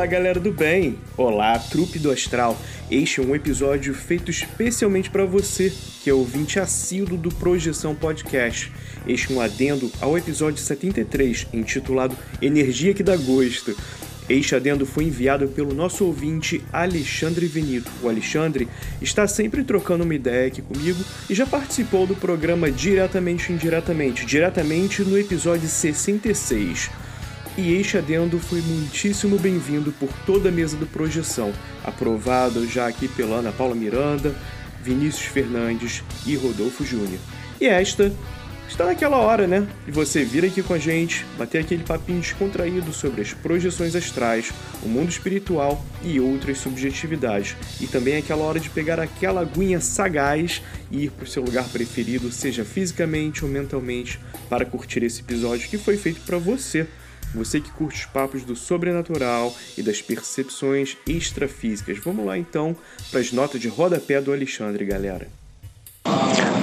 Olá, galera do bem! Olá, trupe do astral! Este é um episódio feito especialmente para você, que é ouvinte assíduo do Projeção Podcast. Este é um adendo ao episódio 73, intitulado Energia que dá gosto. Este adendo foi enviado pelo nosso ouvinte Alexandre Venito. O Alexandre está sempre trocando uma ideia aqui comigo e já participou do programa Diretamente e Indiretamente, diretamente no episódio 66 e este adendo foi muitíssimo bem-vindo por toda a mesa do Projeção, aprovado já aqui pela Ana Paula Miranda, Vinícius Fernandes e Rodolfo Júnior. E esta está naquela hora, né? De você vir aqui com a gente, bater aquele papinho descontraído sobre as projeções astrais, o mundo espiritual e outras subjetividades. E também aquela hora de pegar aquela aguinha sagaz e ir para o seu lugar preferido, seja fisicamente ou mentalmente, para curtir esse episódio que foi feito para você. Você que curte os papos do sobrenatural e das percepções extrafísicas. Vamos lá então para as notas de rodapé do Alexandre, galera.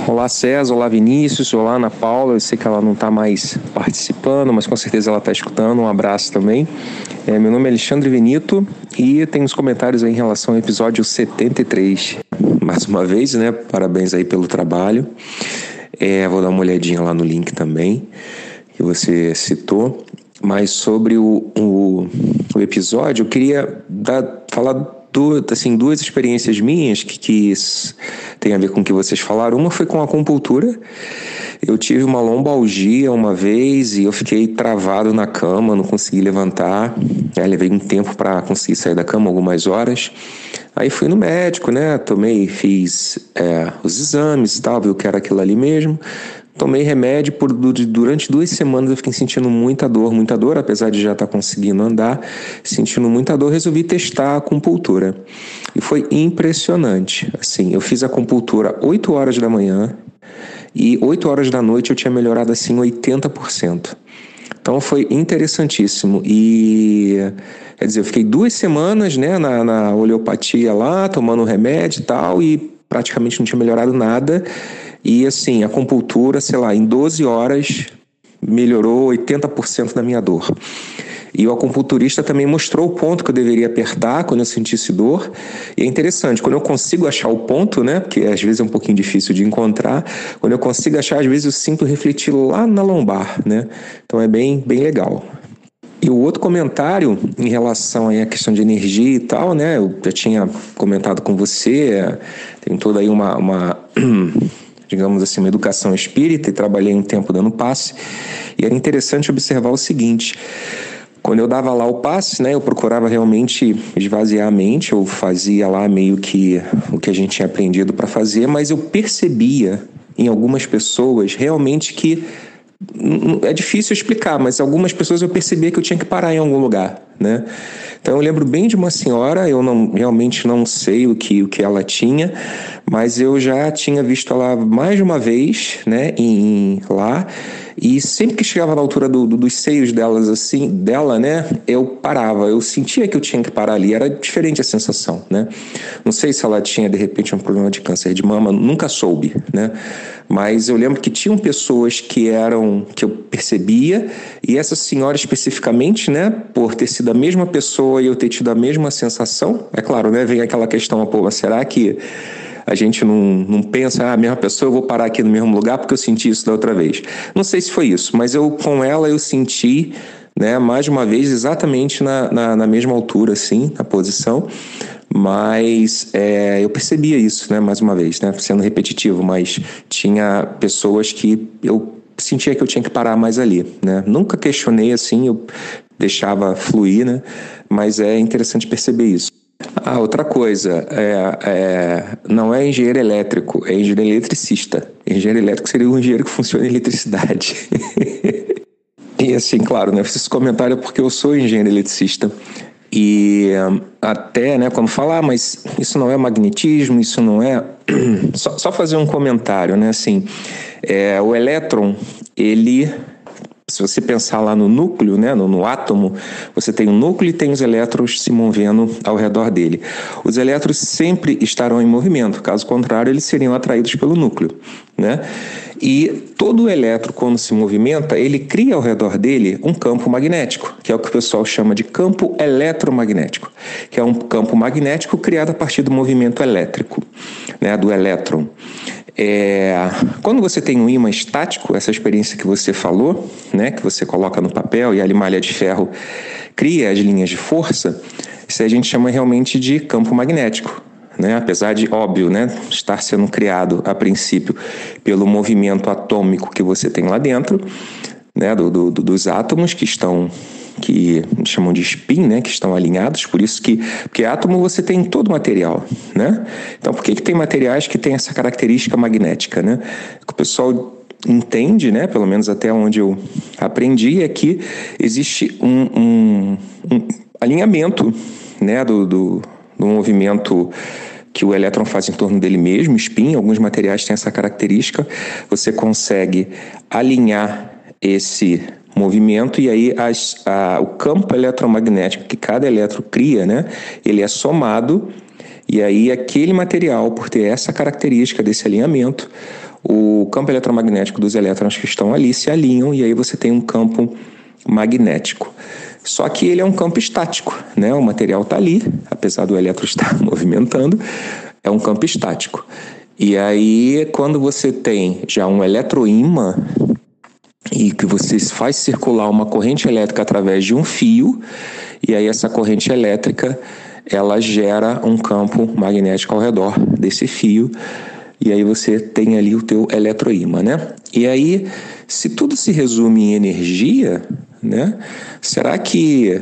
Olá César, olá Vinícius, olá Ana Paula. Eu sei que ela não está mais participando, mas com certeza ela está escutando. Um abraço também. É, meu nome é Alexandre Venito e tem uns comentários em relação ao episódio 73. Mais uma vez, né? Parabéns aí pelo trabalho. É, vou dar uma olhadinha lá no link também que você citou. Mas sobre o, o, o episódio, eu queria dar, falar do, assim, duas experiências minhas que, que tem a ver com o que vocês falaram. Uma foi com a acupuntura. Eu tive uma lombalgia uma vez e eu fiquei travado na cama, não consegui levantar. Aí levei um tempo para conseguir sair da cama, algumas horas. Aí fui no médico, né? Tomei, fiz é, os exames e tal, viu que era aquilo ali mesmo. Tomei remédio por durante duas semanas eu fiquei sentindo muita dor, muita dor, apesar de já estar conseguindo andar, sentindo muita dor, resolvi testar a acupuntura. E foi impressionante. Assim, eu fiz a acupuntura 8 horas da manhã e 8 horas da noite eu tinha melhorado assim 80%. Então foi interessantíssimo. E quer dizer, eu fiquei duas semanas né, na, na oleopatia lá, tomando remédio e tal, e praticamente não tinha melhorado nada. E assim, a compultura, sei lá, em 12 horas melhorou 80% da minha dor. E o acupunturista também mostrou o ponto que eu deveria apertar quando eu sentisse dor. E é interessante, quando eu consigo achar o ponto, né? Porque às vezes é um pouquinho difícil de encontrar. Quando eu consigo achar, às vezes eu sinto refletir lá na lombar, né? Então é bem, bem legal. E o outro comentário em relação à questão de energia e tal, né? Eu já tinha comentado com você, tem toda aí uma, uma digamos assim, uma educação espírita e trabalhei um tempo dando passe. E era interessante observar o seguinte: quando eu dava lá o passe, né, eu procurava realmente esvaziar a mente, eu fazia lá meio que o que a gente tinha aprendido para fazer, mas eu percebia em algumas pessoas realmente que é difícil explicar, mas algumas pessoas eu percebia que eu tinha que parar em algum lugar, né? Então eu lembro bem de uma senhora, eu não realmente não sei o que, o que ela tinha, mas eu já tinha visto ela mais de uma vez, né, em, lá, e sempre que chegava na altura do, do, dos seios delas assim, dela, né, eu parava, eu sentia que eu tinha que parar ali, era diferente a sensação, né? Não sei se ela tinha de repente um problema de câncer de mama, nunca soube, né? Mas eu lembro que tinham pessoas que eram que eu percebia e essa senhora especificamente, né, por ter sido a mesma pessoa e eu ter tido a mesma sensação, é claro, né, vem aquela questão, pô, será que a gente não, não pensa, ah, a mesma pessoa, eu vou parar aqui no mesmo lugar porque eu senti isso da outra vez. Não sei se foi isso, mas eu com ela eu senti né, mais uma vez exatamente na, na, na mesma altura, assim, na posição. Mas é, eu percebia isso, né, mais uma vez, né, sendo repetitivo, mas tinha pessoas que eu sentia que eu tinha que parar mais ali, né? Nunca questionei assim, eu deixava fluir, né? Mas é interessante perceber isso. Ah, outra coisa, é, é, não é engenheiro elétrico, é engenheiro eletricista. Engenheiro elétrico seria um engenheiro que funciona em eletricidade. e assim, claro, né, fiz esse comentário porque eu sou engenheiro eletricista. E um, até, né, quando falar, ah, mas isso não é magnetismo, isso não é. só, só fazer um comentário, né, assim, é, o elétron, ele se você pensar lá no núcleo, né, no, no, átomo, você tem um núcleo e tem os elétrons se movendo ao redor dele. Os elétrons sempre estarão em movimento, caso contrário, eles seriam atraídos pelo núcleo. Né? E todo o elétron, quando se movimenta, ele cria ao redor dele um campo magnético, que é o que o pessoal chama de campo eletromagnético, que é um campo magnético criado a partir do movimento elétrico, né, do elétron. É, quando você tem um ímã estático, essa experiência que você falou, né, que você coloca no papel e a malha de ferro cria as linhas de força, isso a gente chama realmente de campo magnético. Né? Apesar de, óbvio, né, estar sendo criado a princípio pelo movimento atômico que você tem lá dentro, né, do, do, dos átomos que estão que chamam de spin, né, que estão alinhados, por isso que porque átomo você tem todo o material, né? Então por que, que tem materiais que têm essa característica magnética, né? O pessoal entende, né, pelo menos até onde eu aprendi, é que existe um, um, um alinhamento, né, do, do, do movimento que o elétron faz em torno dele mesmo, spin, alguns materiais têm essa característica, você consegue alinhar esse movimento e aí as, a, o campo eletromagnético que cada elétron cria, né, ele é somado e aí aquele material, por ter essa característica desse alinhamento, o campo eletromagnético dos elétrons que estão ali se alinham e aí você tem um campo magnético. Só que ele é um campo estático, né? O material está ali, apesar do elétron estar movimentando, é um campo estático. E aí, quando você tem já um eletroímã e que você faz circular uma corrente elétrica através de um fio, e aí essa corrente elétrica ela gera um campo magnético ao redor desse fio, e aí você tem ali o teu eletroímã, né? E aí, se tudo se resume em energia, né? Será que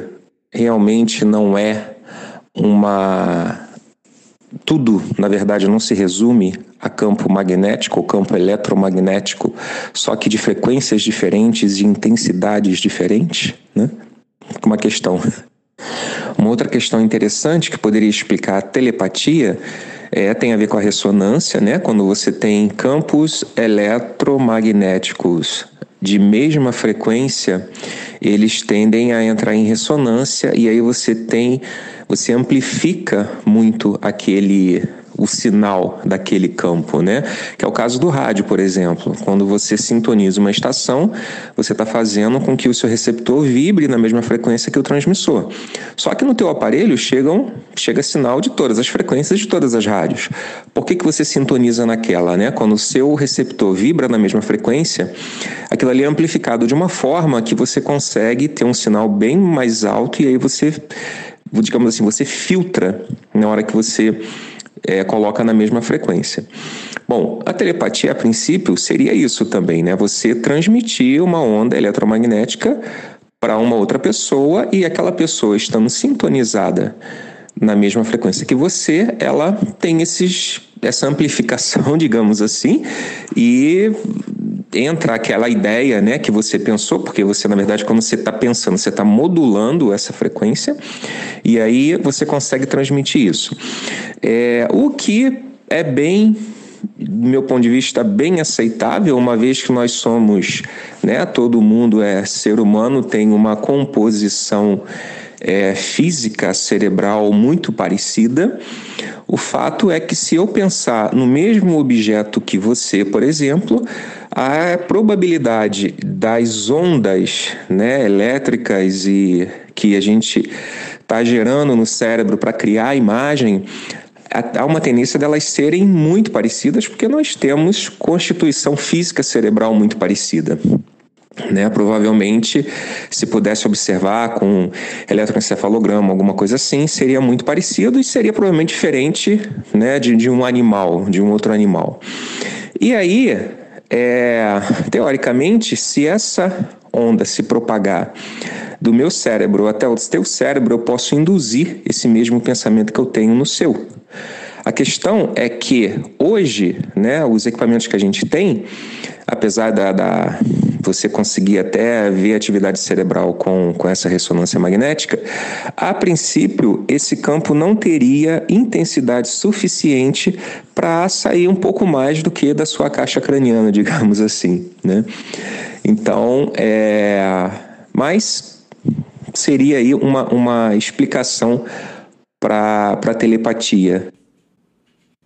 realmente não é uma tudo, na verdade, não se resume a campo magnético ou campo eletromagnético, só que de frequências diferentes e intensidades diferentes, né? Uma questão. Uma outra questão interessante que poderia explicar a telepatia é, tem a ver com a ressonância, né? Quando você tem campos eletromagnéticos de mesma frequência, eles tendem a entrar em ressonância e aí você tem você amplifica muito aquele o sinal daquele campo, né? Que é o caso do rádio, por exemplo. Quando você sintoniza uma estação, você está fazendo com que o seu receptor vibre na mesma frequência que o transmissor. Só que no teu aparelho chegam, chega sinal de todas as frequências de todas as rádios. Por que, que você sintoniza naquela, né? Quando o seu receptor vibra na mesma frequência, aquilo ali é amplificado de uma forma que você consegue ter um sinal bem mais alto e aí você digamos assim, você filtra na hora que você é, coloca na mesma frequência. Bom, a telepatia, a princípio, seria isso também, né? Você transmitir uma onda eletromagnética para uma outra pessoa e aquela pessoa estando sintonizada na mesma frequência que você, ela tem esses, essa amplificação, digamos assim, e entra aquela ideia né, que você pensou, porque você, na verdade, quando você está pensando, você está modulando essa frequência, e aí você consegue transmitir isso. É, o que é bem do meu ponto de vista, bem aceitável, uma vez que nós somos, né, todo mundo é ser humano, tem uma composição é, física cerebral muito parecida. O fato é que se eu pensar no mesmo objeto que você, por exemplo, a probabilidade das ondas né, elétricas e que a gente está gerando no cérebro para criar a imagem há uma tendência delas serem muito parecidas porque nós temos constituição física cerebral muito parecida. Né, provavelmente, se pudesse observar com eletroencefalograma, alguma coisa assim, seria muito parecido e seria provavelmente diferente né, de, de um animal, de um outro animal. E aí, é, teoricamente, se essa onda se propagar do meu cérebro até o teu cérebro, eu posso induzir esse mesmo pensamento que eu tenho no seu. A questão é que hoje, né, os equipamentos que a gente tem, apesar da, da você conseguir até ver atividade cerebral com, com essa ressonância magnética, a princípio esse campo não teria intensidade suficiente para sair um pouco mais do que da sua caixa craniana, digamos assim, né? Então, é, mas seria aí uma, uma explicação para a telepatia.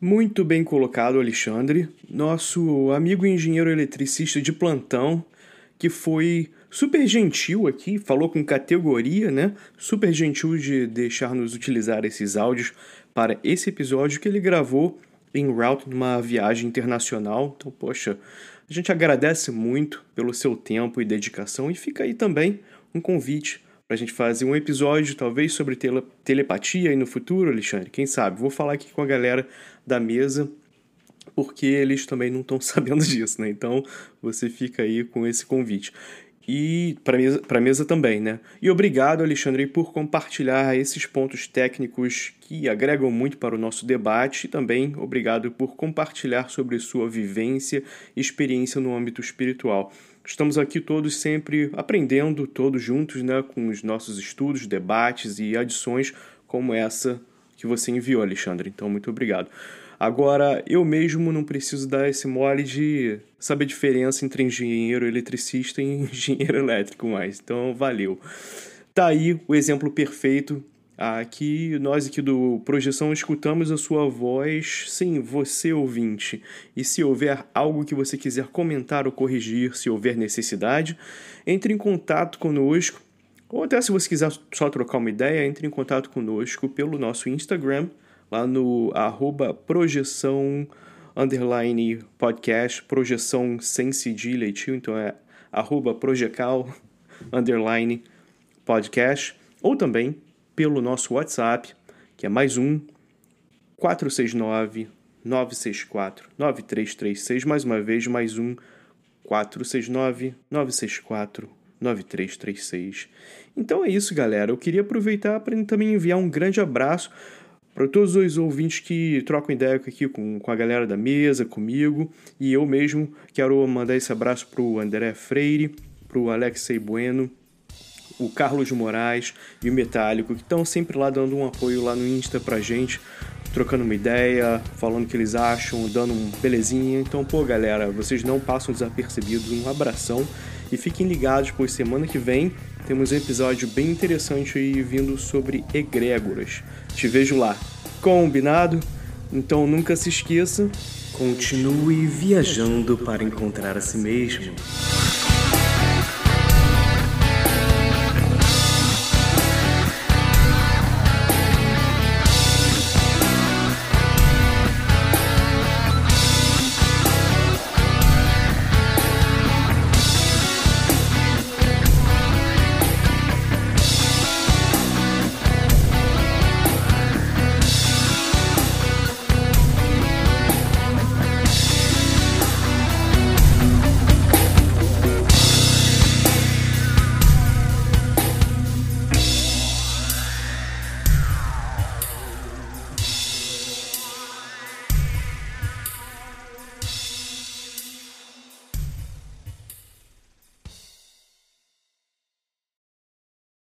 Muito bem colocado, Alexandre. Nosso amigo engenheiro eletricista de plantão, que foi super gentil aqui, falou com categoria, né? Super gentil de deixar-nos utilizar esses áudios para esse episódio que ele gravou em route numa viagem internacional. Então, poxa, a gente agradece muito pelo seu tempo e dedicação e fica aí também um convite para a gente fazer um episódio, talvez, sobre tele telepatia aí no futuro, Alexandre. Quem sabe? Vou falar aqui com a galera da mesa, porque eles também não estão sabendo disso, né? Então você fica aí com esse convite. E para mesa, a mesa também, né? E obrigado, Alexandre, por compartilhar esses pontos técnicos que agregam muito para o nosso debate e também obrigado por compartilhar sobre sua vivência e experiência no âmbito espiritual. Estamos aqui todos sempre aprendendo, todos juntos, né, com os nossos estudos, debates e adições como essa que você enviou, Alexandre. Então, muito obrigado. Agora, eu mesmo não preciso dar esse mole de saber a diferença entre engenheiro eletricista e engenheiro elétrico mais. Então, valeu. Tá aí o exemplo perfeito Aqui, nós aqui do Projeção escutamos a sua voz, sim, você ouvinte. E se houver algo que você quiser comentar ou corrigir, se houver necessidade, entre em contato conosco. Ou até se você quiser só trocar uma ideia, entre em contato conosco pelo nosso Instagram, lá no arroba projeção underline podcast, projeção sem cedilha e tio, então é arroba projecal underline podcast, ou também pelo nosso WhatsApp, que é mais um 469 964 9336, mais uma vez, mais um 469 964 9336. Então é isso, galera. Eu queria aproveitar para também enviar um grande abraço para todos os ouvintes que trocam ideia aqui com, com a galera da mesa, comigo, e eu mesmo quero mandar esse abraço para o André Freire, para o Alexei Bueno, o Carlos Moraes e o Metálico, que estão sempre lá dando um apoio lá no Insta pra gente, trocando uma ideia, falando o que eles acham, dando um belezinha. Então, pô, galera, vocês não passam desapercebidos. Um abração e fiquem ligados, pois semana que vem temos um episódio bem interessante aí vindo sobre egrégoras. Te vejo lá. Combinado? Então nunca se esqueça, continue viajando para encontrar a si mesmo.